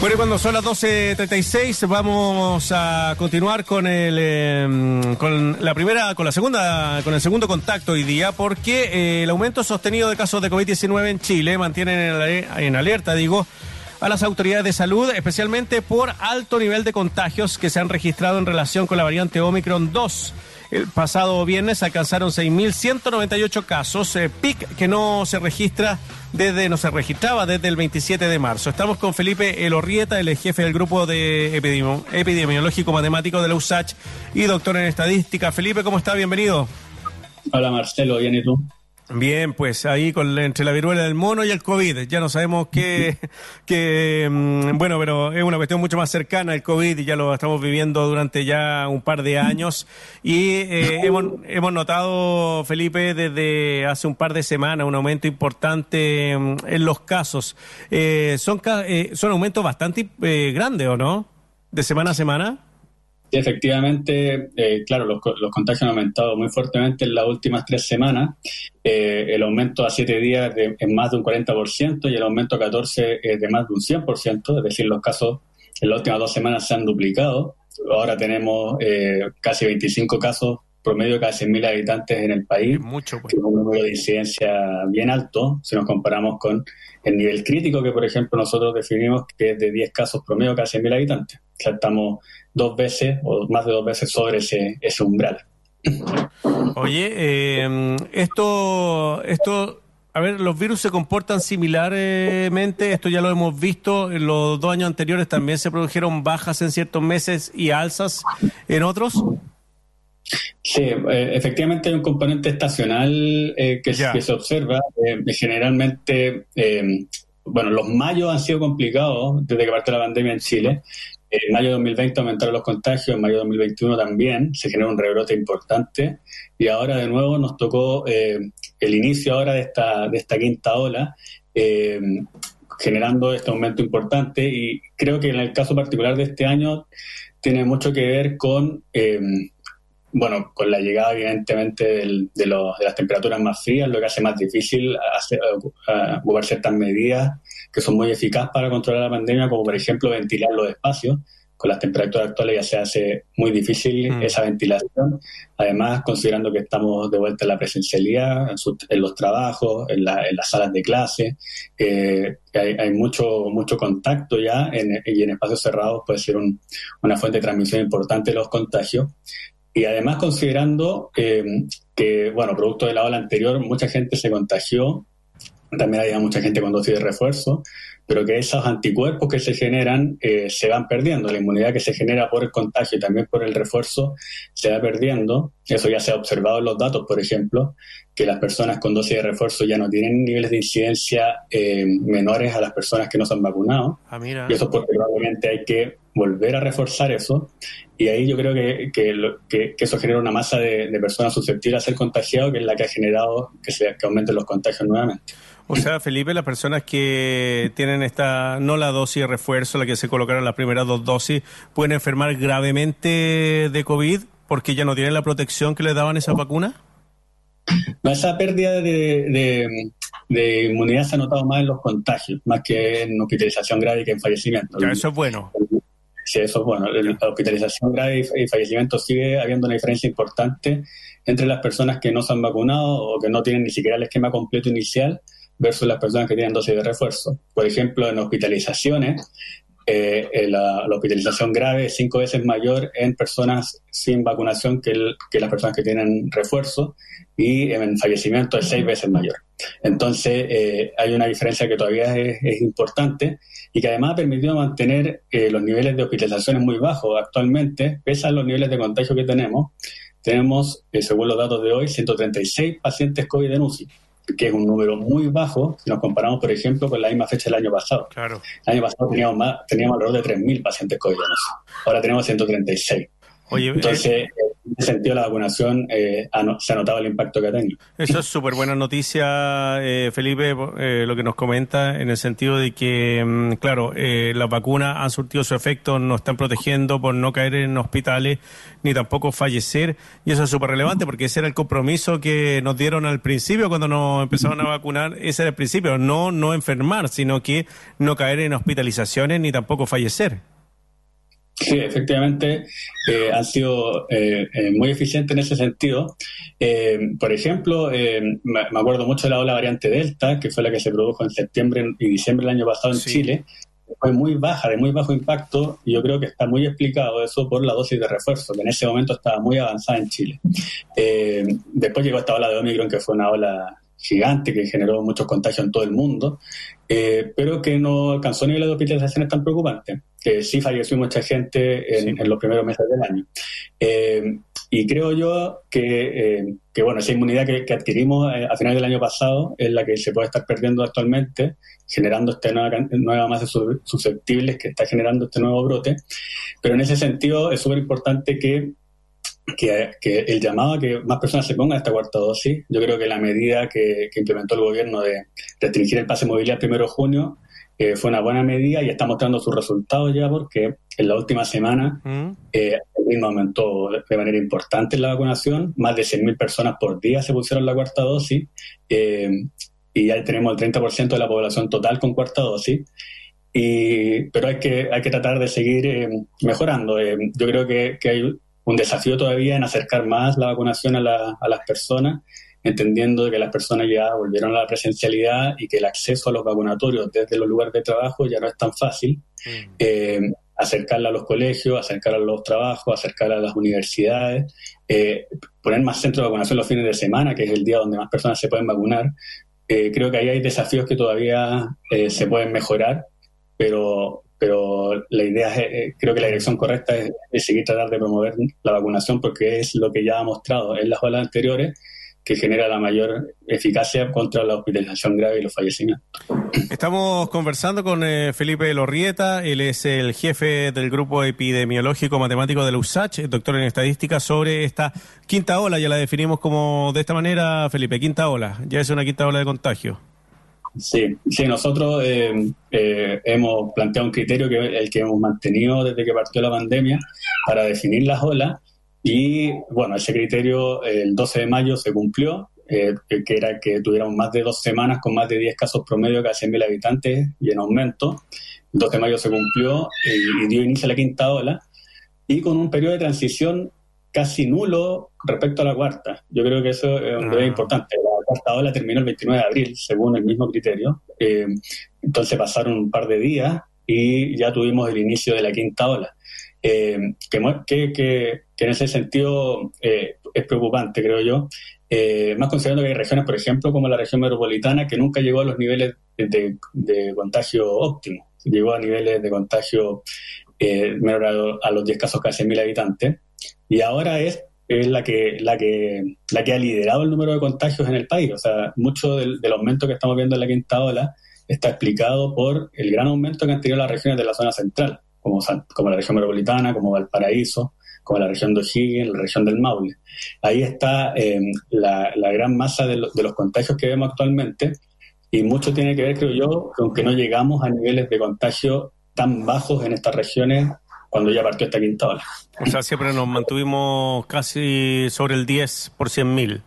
Bueno, cuando son las 12.36 vamos a continuar con el em, con la primera, con la segunda, con el segundo contacto hoy día, porque eh, el aumento sostenido de casos de COVID-19 en Chile mantienen en alerta, digo, a las autoridades de salud, especialmente por alto nivel de contagios que se han registrado en relación con la variante Omicron 2. El pasado viernes alcanzaron 6.198 casos, eh, PIC que no se registra desde, no se registraba desde el 27 de marzo. Estamos con Felipe Elorrieta, el jefe del grupo de epidemiológico matemático de la USACH y doctor en estadística. Felipe, ¿cómo está? Bienvenido. Hola Marcelo, ¿bien y tú? Bien, pues ahí con entre la viruela del mono y el COVID, ya no sabemos qué, que, mm, bueno, pero es una cuestión mucho más cercana el COVID y ya lo estamos viviendo durante ya un par de años y eh, hemos, hemos notado, Felipe, desde hace un par de semanas un aumento importante mm, en los casos. Eh, son, eh, son aumentos bastante grandes, ¿o no? De semana a semana. Sí, efectivamente, eh, claro, los, contagios han aumentado muy fuertemente en las últimas tres semanas. Eh, el aumento a siete días es más de un 40% y el aumento a 14 es de más de un 100%, es decir, los casos en las últimas dos semanas se han duplicado. Ahora tenemos eh, casi 25 casos promedio cada 100.000 habitantes en el país, mucho, pues. que es un número de incidencia bien alto si nos comparamos con el nivel crítico que, por ejemplo, nosotros definimos que es de 10 casos promedio cada 100.000 habitantes. O sea, estamos dos veces o más de dos veces sobre ese, ese umbral. Oye, eh, esto, esto, a ver, los virus se comportan similarmente, esto ya lo hemos visto, en los dos años anteriores también se produjeron bajas en ciertos meses y alzas en otros. Sí, eh, efectivamente hay un componente estacional eh, que, se observa. generalmente, bueno, los mayos han sido complicados desde que parte la pandemia en Chile. En mayo de 2020 aumentaron los contagios, en mayo de 2021 también, se generó un rebrote importante y ahora de nuevo nos tocó eh, el inicio ahora de esta, de esta quinta ola, eh, generando este aumento importante y creo que en el caso particular de este año tiene mucho que ver con, eh, bueno, con la llegada evidentemente de, de, las temperaturas más frías, lo que hace más difícil hacer, ocupar ciertas medidas que son muy eficaces para controlar la pandemia, como por ejemplo ventilar los espacios. Con las temperaturas actuales ya se hace muy difícil mm. esa ventilación. Además, considerando que estamos de vuelta en la presencialidad, en, los trabajos, en, las salas de clase, eh, hay, mucho, mucho contacto ya y en espacios cerrados puede ser una fuente de transmisión importante de los contagios. Y además considerando que, bueno, producto de la ola anterior, mucha gente se contagió. También había mucha gente con dosis de refuerzo, pero que esos anticuerpos que se generan eh, se van perdiendo. La inmunidad que se genera por el contagio y también por el refuerzo se va perdiendo. Eso ya se ha observado en los datos, por ejemplo, que las personas con dosis de refuerzo ya no tienen niveles de incidencia eh, menores a las personas que no se han vacunado. Ah, y eso porque probablemente hay que volver a reforzar eso. Y ahí yo creo que, que, eso genera una masa de, personas susceptibles a ser contagiados, que es la que ha generado que, se, que aumenten los contagios nuevamente. O sea, Felipe, las personas que tienen esta, no la dosis de refuerzo, la que se colocaron las primeras dos dosis, pueden enfermar gravemente de COVID porque ya no tienen la protección que les daban esa vacuna. Esa pérdida de, inmunidad se ha notado más en los contagios, más que en hospitalización grave que en fallecimiento. Ya, eso es bueno. Sí, eso es bueno. La hospitalización grave y fallecimiento sigue habiendo una diferencia importante entre las personas que no se han vacunado o que no tienen ni siquiera el esquema completo inicial versus las personas que tienen dosis de refuerzo. Por ejemplo, en hospitalizaciones, eh, eh, la, hospitalización grave es cinco veces mayor en personas sin vacunación que, que las personas que tienen refuerzo y en fallecimiento es seis veces mayor. Entonces, eh, hay una diferencia que todavía es, importante y que además ha permitido mantener los niveles de hospitalizaciones muy bajos. Actualmente, pese a los niveles de contagio que tenemos, tenemos, según los datos de hoy, 136 pacientes COVID en UCI que es un número muy bajo si nos comparamos, por ejemplo, con la misma fecha del año pasado. Claro. El año pasado teníamos, más, teníamos alrededor de 3.000 pacientes COVID. Ahora tenemos 136. Oye, Entonces, eh, ese sentido la vacunación eh, se ha notado el impacto que ha tenido. Eso es súper buena noticia, eh, Felipe, eh, lo que nos comenta, en el sentido de que, mm, claro, las vacunas han surtido su efecto, nos están protegiendo por no caer en hospitales ni tampoco fallecer, y eso es súper relevante porque ese era el compromiso que nos dieron al principio cuando nos empezaron a vacunar, ese era el principio, no, no enfermar, sino que no caer en hospitalizaciones ni tampoco fallecer. Sí, efectivamente, eh, han sido eh, eh, muy eficientes en ese sentido. por ejemplo, me, acuerdo mucho de la ola variante Delta, que fue la que se produjo en septiembre y diciembre del año pasado en Chile. Fue muy baja, de muy bajo impacto, y yo creo que está muy explicado eso por la dosis de refuerzo, que en ese momento estaba muy avanzada en Chile. después llegó esta ola de Omicron, que fue una ola gigante que generó muchos contagios en todo el mundo, eh, pero que no alcanzó niveles de hospitalizaciones tan preocupantes, que sí falleció mucha gente en, los primeros meses del año. Eh, y creo yo que, eh, que bueno, esa inmunidad que, adquirimos a final del año pasado es la que se puede estar perdiendo actualmente, generando esta nueva, nueva masa susceptibles que está generando este nuevo brote. Pero en ese sentido es súper importante que que, el llamado a que más personas se pongan esta cuarta dosis, yo creo que la medida que, implementó el gobierno de restringir el pase movilidad el primero de junio eh, fue una buena medida y está mostrando sus resultados ya porque en la última semana mm. eh, el ritmo aumentó de manera importante la vacunación, más de 100.000 personas por día se pusieron la cuarta dosis eh, y ya tenemos el 30% de la población total con cuarta dosis. Y, pero hay que, hay que tratar de seguir mejorando. yo creo que, que hay un desafío todavía en acercar más la vacunación a, las personas, entendiendo que las personas ya volvieron a la presencialidad y que el acceso a los vacunatorios desde los lugares de trabajo ya no es tan fácil. Mm. Eh, acercarla a los colegios, acercarla a los trabajos, acercarla a las universidades, eh, poner más centros de vacunación los fines de semana, que es el día donde más personas se pueden vacunar. Eh, creo que ahí hay desafíos que todavía se pueden mejorar, pero pero la idea es, eh, creo que la dirección correcta es, seguir tratando de promover la vacunación porque es lo que ya ha mostrado en las olas anteriores que genera la mayor eficacia contra la hospitalización grave y los fallecimientos. Estamos conversando con eh, Felipe Lorrieta, él es el jefe del grupo epidemiológico matemático de la USACH, doctor en estadística, sobre esta quinta ola, ya la definimos como de esta manera, Felipe, quinta ola, ya es una quinta ola de contagio. Sí, sí, nosotros eh, eh, hemos planteado un criterio que el que hemos mantenido desde que partió la pandemia para definir las olas y bueno, ese criterio el 12 de mayo se cumplió, eh, que era que tuviéramos más de dos semanas con más de 10 casos promedio cada 100.000 habitantes y en aumento. El 12 de mayo se cumplió y, dio inicio a la quinta ola y con un periodo de transición casi nulo respecto a la cuarta. Yo creo que eso es un ah. importante cuarta ola terminó el 29 de abril, según el mismo criterio. Eh, entonces pasaron un par de días y ya tuvimos el inicio de la quinta ola. Eh, que, que, en ese sentido eh, es preocupante, creo yo. más considerando que hay regiones, por ejemplo, como la región metropolitana, que nunca llegó a los niveles de, contagio óptimo. Llegó a niveles de contagio menor a, los 10 casos cada 100.000 habitantes. Y ahora es es la que, la que, la que ha liderado el número de contagios en el país. O sea, mucho del, aumento que estamos viendo en la quinta ola está explicado por el gran aumento que han tenido las regiones de la zona central, como, como la región metropolitana, como Valparaíso, como la región de O'Higgins, la región del Maule. Ahí está em, la, la, gran masa de, de, los contagios que vemos actualmente y mucho tiene que ver, creo yo, con que no llegamos a niveles de contagio tan bajos en estas regiones cuando ya partió esta quinta ola. O sea, siempre nos mantuvimos casi sobre el 10 por 100 mil.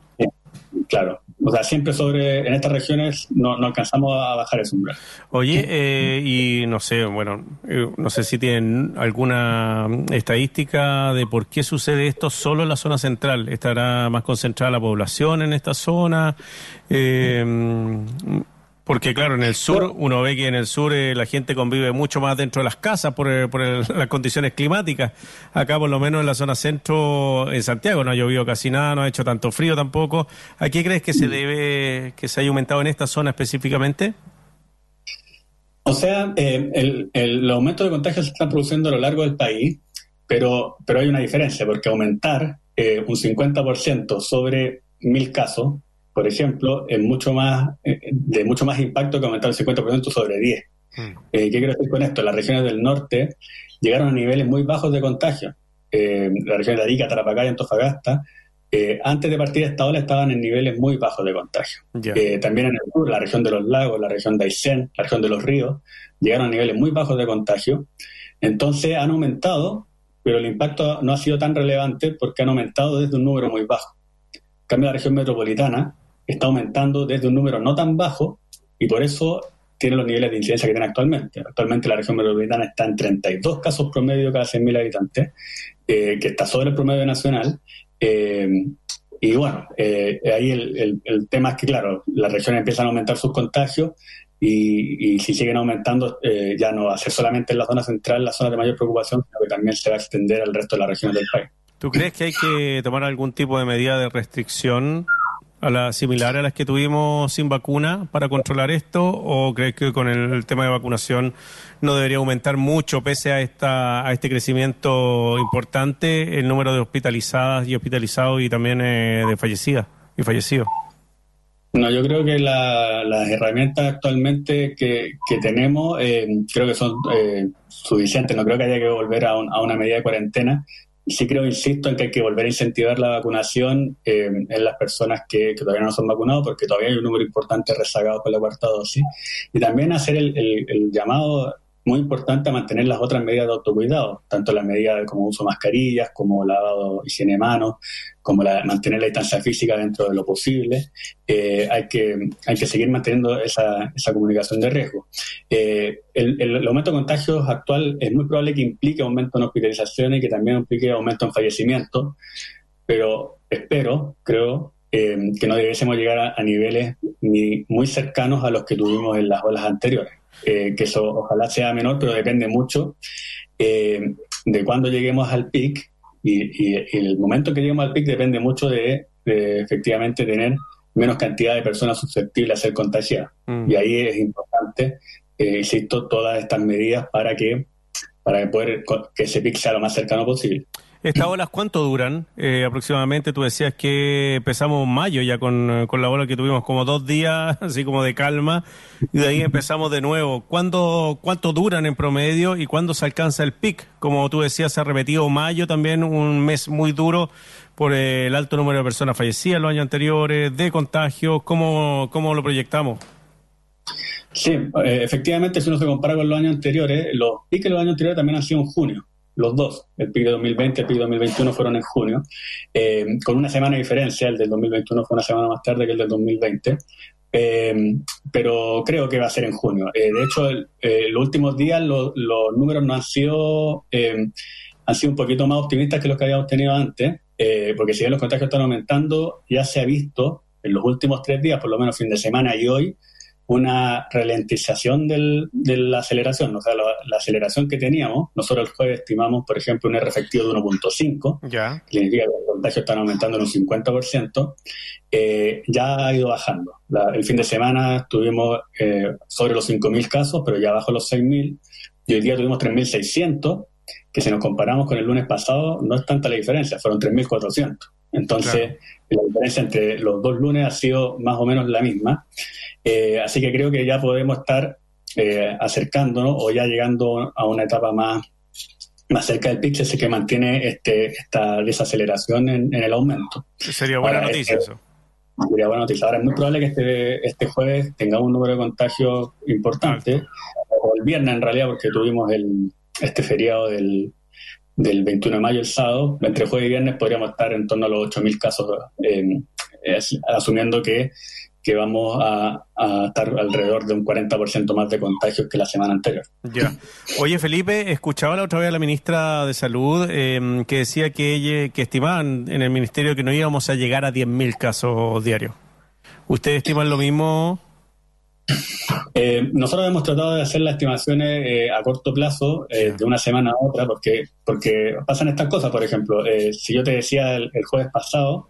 claro. O sea, siempre sobre, en estas regiones no, no alcanzamos a bajar ese umbral. Oye, eh, y no sé, bueno, eh, no sé si tienen alguna estadística de por qué sucede esto solo en la zona central. ¿Estará más concentrada la población en esta zona? Eh, porque claro, en el sur, uno ve que en el sur eh, la gente convive mucho más dentro de las casas por, eh, las condiciones climáticas. Acá por lo menos en la zona centro, en Santiago, no ha llovido casi nada, no ha hecho tanto frío tampoco. ¿A qué crees que se debe, que se haya aumentado en esta zona específicamente? O sea, eh, el, el, aumento de contagios se está produciendo a lo largo del país, pero, pero hay una diferencia, porque aumentar un 50% sobre mil casos por ejemplo, es mucho más, eh, de mucho más impacto que aumentar el 50% sobre 10. Mm. Eh, ¿Qué quiero decir con esto? Las regiones del norte llegaron a niveles muy bajos de contagio. la región de Arica, Tarapacá y Antofagasta, antes de partir esta ola estaban en niveles muy bajos de contagio. también en el sur, la región de los lagos, la región de Aysén, la región de los ríos, llegaron a niveles muy bajos de contagio. Entonces han aumentado, pero el impacto no ha sido tan relevante porque han aumentado desde un número muy bajo. En cambio, la región metropolitana está aumentando desde un número no tan bajo y por eso tiene los niveles de incidencia que tiene actualmente. Actualmente la región metropolitana está en 32 casos promedio cada 100.000 habitantes, eh, que está sobre el promedio nacional. Eh, y bueno, eh, ahí el, el, tema es que, claro, las regiones empiezan a aumentar sus contagios y, si siguen aumentando, eh, ya no va a ser solamente en la zona central la zona de mayor preocupación, sino que también se va a extender al resto de las regiones del país. ¿Tú crees que hay que tomar algún tipo de medida de restricción a la similar a las que tuvimos sin vacuna para controlar esto o crees que con el, tema de vacunación no debería aumentar mucho pese a esta a este crecimiento importante el número de hospitalizadas y hospitalizados y también eh, de fallecidas y fallecidos? No, yo creo que las herramientas actualmente que, tenemos eh, creo que son eh, suficientes. No creo que haya que volver a, una medida de cuarentena. Sí creo, insisto, en que hay que volver a incentivar la vacunación eh, en las personas que, todavía no son vacunados, porque todavía hay un número importante rezagado con la cuarta dosis. Y también hacer el, llamado muy importante mantener las otras medidas de autocuidado, tanto las medidas como uso de mascarillas, como lavado higiene de manos, como la, mantener la distancia física dentro de lo posible. Eh, hay, que, hay que seguir manteniendo esa, esa comunicación de riesgo. Eh, el, aumento de contagios actual es muy probable que implique aumento en hospitalizaciones y que también implique aumento en fallecimientos, pero espero, creo, eh, que no debiésemos llegar a, niveles ni muy cercanos a los que tuvimos en las olas anteriores. Eh, que eso ojalá sea menor, pero depende mucho eh, de cuándo lleguemos al pic y, el momento que lleguemos al pic depende mucho de, efectivamente tener menos cantidad de personas susceptibles a ser contagiadas. Mm. Y ahí es importante, eh, insisto, todas estas medidas para que para poder que ese pic sea lo más cercano posible. ¿Estas olas cuánto duran eh, aproximadamente? Tú decías que empezamos mayo ya con, con, la ola que tuvimos como dos días, así como de calma, y de ahí empezamos de nuevo. ¿Cuánto, ¿Cuánto duran en promedio y cuándo se alcanza el pic? Como tú decías, se ha repetido mayo también, un mes muy duro por el alto número de personas fallecidas en los años anteriores, de contagios. ¿Cómo, cómo lo proyectamos? Sí, eh, efectivamente, si uno se compara con los años anteriores, los piques de los años anteriores también han sido en junio los dos. El PIB de 2020 y el PIB de 2021 fueron en junio, eh, con una semana de diferencia. El del 2021 fue una semana más tarde que el del 2020. Eh, pero creo que va a ser en junio. Eh, de hecho, los últimos días los números no han sido, han sido un poquito más optimistas que los que habíamos tenido antes, porque si bien los contagios están aumentando, ya se ha visto en los últimos tres días, por lo menos fin de semana y hoy, una ralentización del, de la aceleración. O sea, la, aceleración que teníamos, nosotros el jueves estimamos, por ejemplo, un R efectivo de 1.5, ya. que significa que los contagios están aumentando en un 50%, eh, ya ha ido bajando. el fin de semana estuvimos eh, sobre los 5.000 casos, pero ya bajo los 6.000, y hoy día tuvimos 3.600, que si nos comparamos con el lunes pasado, no es tanta la diferencia, fueron 3.400. Entonces, la diferencia entre los dos lunes ha sido más o menos la misma. Eh, así que creo que ya podemos estar eh, acercándonos o ya llegando a una etapa más, más cerca del pitch, ese que mantiene este, esta desaceleración en, el aumento. Sería buena noticia eso. Sería buena noticia. Ahora es muy probable que este, este jueves tengamos un número de contagios importante, o el viernes en realidad, porque tuvimos el, este feriado del, del 21 de mayo el sábado, entre jueves y viernes podríamos estar en torno a los 8.000 casos, eh, asumiendo que que vamos a, estar alrededor de un 40% más de contagios que la semana anterior. Ya. Oye, Felipe, escuchaba la otra vez a la ministra de Salud em, que decía que, ella, que estimaban en el ministerio que no íbamos a llegar a 10.000 casos diarios. ¿Ustedes estiman lo mismo? Eh, nosotros hemos tratado de hacer las estimaciones eh, a corto plazo, eh, de una semana a otra, porque, porque pasan estas cosas. Por ejemplo, si yo te decía el, el jueves pasado,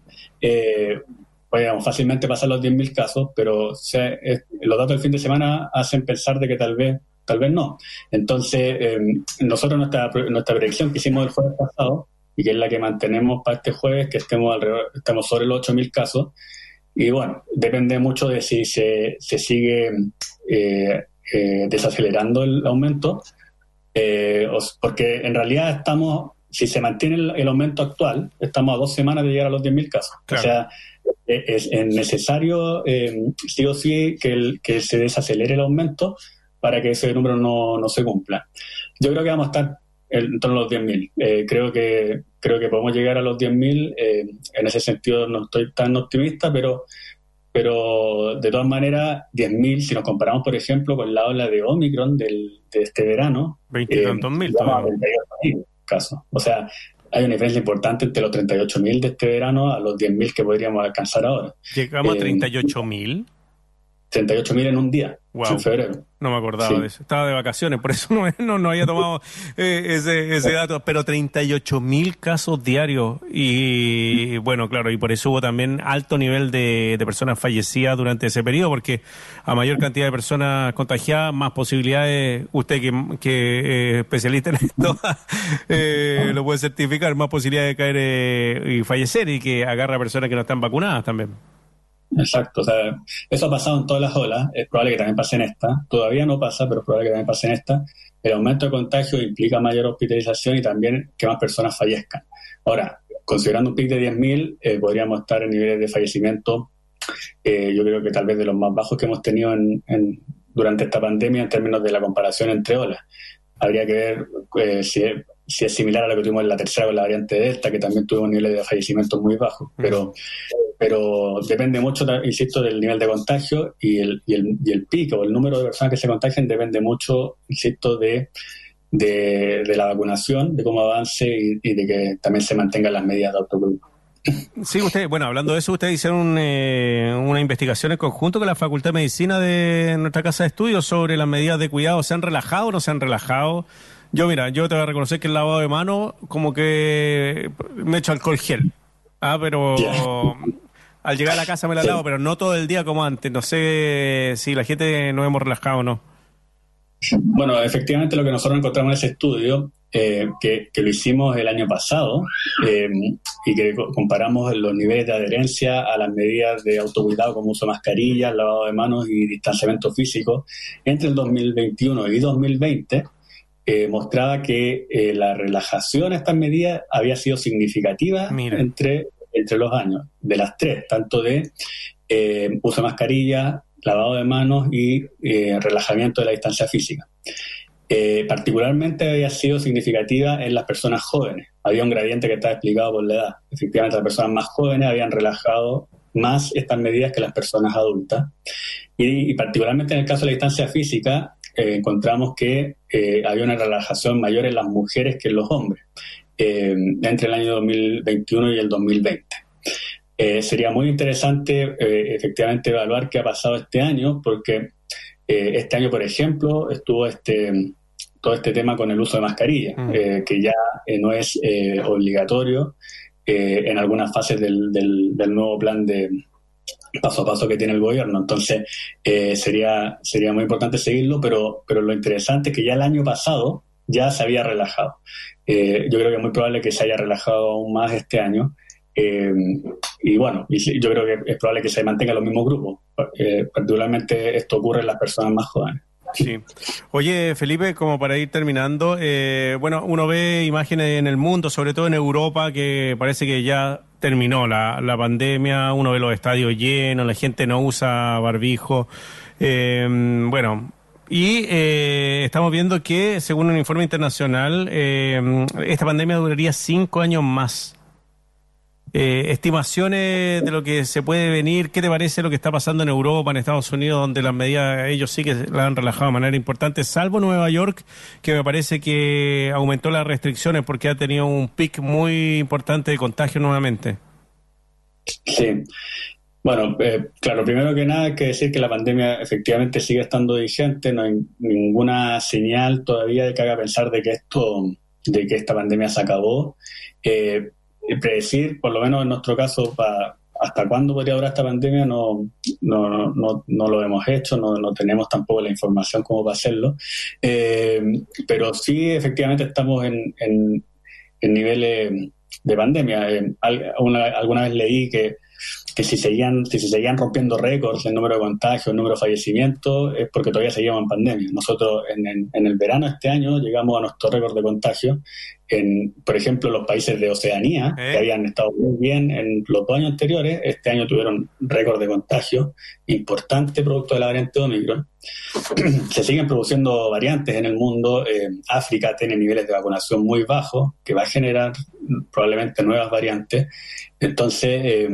podríamos fácilmente pasar los 10.000 casos, pero los datos del fin de semana hacen pensar de que tal vez tal vez no. Entonces, em, nosotros nuestra, nuestra predicción que hicimos el jueves pasado, y que es la que mantenemos para este jueves, que estemos alrededor, estamos sobre los 8.000 casos, y bueno, depende mucho de si se, se sigue eh, eh, desacelerando el aumento, eh, porque en realidad estamos si se mantiene el, aumento actual, estamos a dos semanas de llegar a los 10.000 casos. O sea, e, es, necesario eh, sí o sí que, que se desacelere el aumento para que ese número no, no se cumpla. Yo creo que vamos a estar en torno a los 10.000. Eh, creo, que, creo que podemos llegar a los 10.000. Eh, en ese sentido no estoy tan optimista, pero, pero de todas maneras, 10.000, si nos comparamos, por ejemplo, con la ola de Omicron del, de este verano, 20 eh, mil casos. O sea, hay una diferencia importante entre los 38.000 de este verano a los 10.000 que podríamos alcanzar ahora. ¿Llegamos a 38.000? 38.000 en un día, en febrero. No me acordaba de eso. Estaba de vacaciones, por eso no, no, no había tomado eh, ese, ese dato. Pero 38.000 casos diarios. Y bueno, claro, y por eso hubo también alto nivel de, de personas fallecidas durante ese periodo, porque a mayor cantidad de personas contagiadas, más posibilidades, usted que, que eh, especialista en esto, eh, lo puede certificar, más posibilidades de caer eh, y fallecer y que agarra a personas que no están vacunadas también. Exacto, o sea, eso ha pasado en todas las olas, es probable que también pase en esta, todavía no pasa, pero es probable que también pase en esta. El aumento de contagio implica mayor hospitalización y también que más personas fallezcan. Ahora, considerando un pic de 10.000, eh, podríamos estar en niveles de fallecimiento, eh, yo creo que tal vez de los más bajos que hemos tenido en, durante esta pandemia en términos de la comparación entre olas. Habría que ver eh, si, es, si, es, similar a lo que tuvimos en la tercera con la variante Delta, que también tuvo niveles de fallecimiento muy bajos, pero pero depende mucho, insisto, del nivel de contagio y el, y el, y el pico, o el número de personas que se contagian depende mucho, insisto, de, de, la vacunación, de cómo avance y, de que también se mantengan las medidas de autocuidado. Sí, usted, bueno, hablando de eso, ustedes hicieron eh, una investigación en conjunto con la Facultad de Medicina de nuestra casa de estudios sobre las medidas de cuidado. ¿Se han relajado o no se han relajado? Yo, mira, yo te voy a reconocer que el lavado de mano, como que me he hecho alcohol gel. Ah, pero al llegar a la casa me la lavo, pero no todo el día como antes. No sé si la gente nos hemos relajado o no. Bueno, efectivamente lo que nosotros encontramos en ese estudio, eh, que, lo hicimos el año pasado, eh, y que comparamos los niveles de adherencia a las medidas de autocuidado como uso de mascarillas, lavado de manos y distanciamiento físico entre el 2021 y 2020, eh, mostraba que la relajación a estas medidas había sido significativa entre entre los años, de las tres, tanto de eh, uso de mascarilla, lavado de manos y eh, relajamiento de la distancia física. Eh, particularmente había sido significativa en las personas jóvenes. Había un gradiente que estaba explicado por la edad. Efectivamente, las personas más jóvenes habían relajado más estas medidas que las personas adultas. Y, particularmente en el caso de la distancia física, encontramos que había una relajación mayor en las mujeres que en los hombres. Eh, entre el año 2021 y el 2020. Eh, sería muy interesante eh, efectivamente evaluar qué ha pasado este año, porque este año, por ejemplo, estuvo este todo este tema con el uso de mascarilla, mm. que ya no es obligatorio en algunas fases del, del, nuevo plan de paso a paso que tiene el gobierno. Entonces, sería, sería muy importante seguirlo, pero, pero lo interesante es que ya el año pasado ya se había relajado. Eh, yo creo que es muy probable que se haya relajado aún más este año. Eh, y bueno, yo creo que es probable que se mantenga los mismos grupos. Eh, particularmente esto ocurre en las personas más jóvenes. Sí. Oye, Felipe, como para ir terminando, bueno, uno ve imágenes en el mundo, sobre todo en Europa, que parece que ya terminó la, la pandemia, uno ve los estadios llenos, la gente no usa barbijo. bueno, y eh, estamos viendo que, según un informe internacional, eh, esta pandemia duraría cinco años más. Eh, estimaciones de lo que se puede venir, ¿qué te parece lo que está pasando en Europa, en Estados Unidos, donde las medidas ellos sí que la han relajado de manera importante, salvo Nueva York, que me parece que aumentó las restricciones porque ha tenido un pic muy importante de contagio nuevamente? Sí, bueno, eh, claro, primero que nada hay que decir que la pandemia efectivamente sigue estando vigente, no hay ninguna señal todavía de que haga pensar de que esto, de que esta pandemia se acabó. Eh, predecir, por lo menos en nuestro caso, hasta cuándo podría durar esta pandemia no, no, no, no lo hemos hecho, no, tenemos tampoco la información como para hacerlo. Eh, pero sí, efectivamente estamos en, en, niveles de pandemia. alguna vez leí que que si seguían, si se seguían rompiendo récords el número de contagios, el número de fallecimientos, es porque todavía seguíamos en pandemia. Nosotros en, en, el verano de este año llegamos a nuestro récord de contagio. En, por ejemplo, los países de Oceanía, que habían estado muy bien en los dos años anteriores, este año tuvieron récord de contagio importante producto de la variante Omicron. se siguen produciendo variantes en el mundo. Eh, África tiene niveles de vacunación muy bajos, que va a generar probablemente nuevas variantes. Entonces, eh,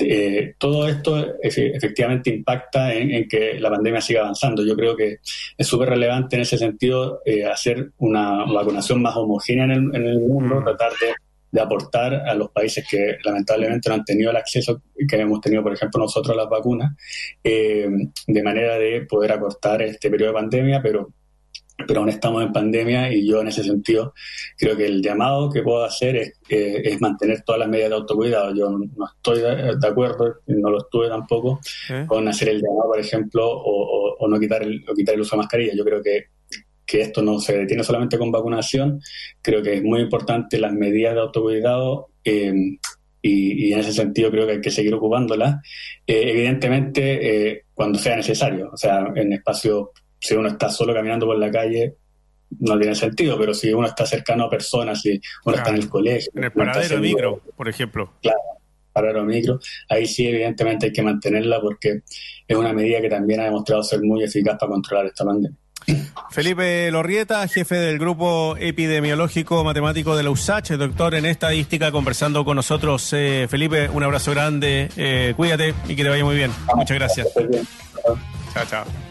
eh, todo esto efectivamente impacta en, que la pandemia siga avanzando. Yo creo que es súper relevante en ese sentido eh, hacer una vacunación más homogénea en el, mundo, mm. tratar de, aportar a los países que lamentablemente no han tenido el acceso que hemos tenido, por ejemplo, nosotros a las vacunas, eh, de manera de poder acortar este periodo de pandemia, pero pero aún estamos en pandemia y yo en ese sentido creo que el llamado que puedo hacer es, eh, es mantener todas las medidas de autocuidado. Yo no estoy de, acuerdo, no lo estuve tampoco, con hacer el llamado, por ejemplo, o, no quitar el, o quitar el uso de mascarilla. Yo creo que, que esto no se detiene solamente con vacunación, creo que es muy importante las medidas de autocuidado. Eh, y, en ese sentido creo que hay que seguir ocupándolas, eh, evidentemente cuando sea necesario, o sea, en espacios si uno está solo caminando por la calle, no tiene sentido, pero si uno está cercano a personas, si uno está en el colegio. En el paradero micro, por ejemplo. Claro, paradero micro, ahí sí evidentemente hay que mantenerla porque es una medida que también ha demostrado ser muy eficaz para controlar esta pandemia. Felipe Lorrieta, jefe del grupo epidemiológico matemático de la USACH, doctor en estadística, conversando con nosotros. Eh, Felipe, un abrazo grande, eh, cuídate y que te vaya muy bien. Muchas gracias. Chao, chao.